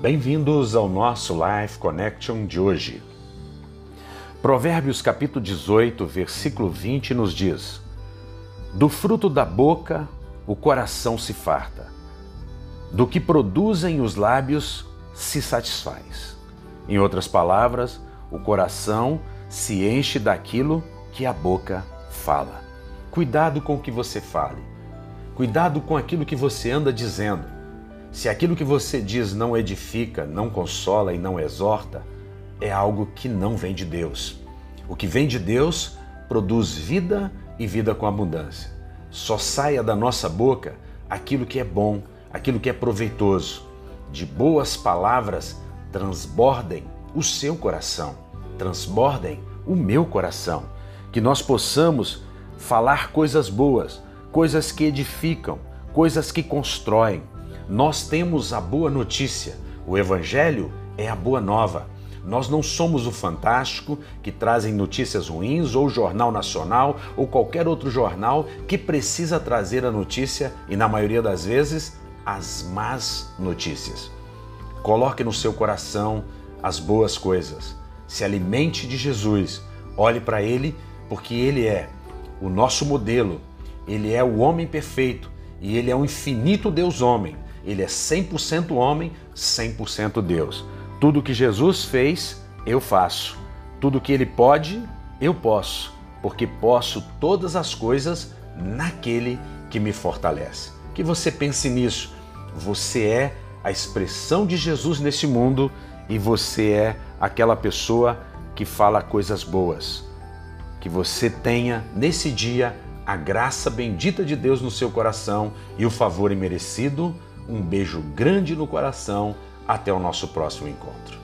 Bem-vindos ao nosso Life Connection de hoje. Provérbios capítulo 18, versículo 20 nos diz: Do fruto da boca o coração se farta, do que produzem os lábios se satisfaz. Em outras palavras, o coração se enche daquilo que a boca fala. Cuidado com o que você fale. Cuidado com aquilo que você anda dizendo. Se aquilo que você diz não edifica, não consola e não exorta, é algo que não vem de Deus. O que vem de Deus produz vida e vida com abundância. Só saia da nossa boca aquilo que é bom, aquilo que é proveitoso. De boas palavras transbordem o seu coração, transbordem o meu coração. Que nós possamos falar coisas boas, coisas que edificam, coisas que constroem. Nós temos a boa notícia. O Evangelho é a boa nova. Nós não somos o Fantástico que trazem notícias ruins ou o Jornal Nacional ou qualquer outro jornal que precisa trazer a notícia e, na maioria das vezes, as más notícias. Coloque no seu coração as boas coisas. Se alimente de Jesus. Olhe para Ele, porque Ele é o nosso modelo. Ele é o homem perfeito e Ele é o infinito Deus-homem. Ele é 100% homem, 100% Deus. Tudo que Jesus fez, eu faço. Tudo que ele pode, eu posso, porque posso todas as coisas naquele que me fortalece. Que você pense nisso. Você é a expressão de Jesus nesse mundo e você é aquela pessoa que fala coisas boas. Que você tenha nesse dia a graça bendita de Deus no seu coração e o favor imerecido. Um beijo grande no coração até o nosso próximo encontro.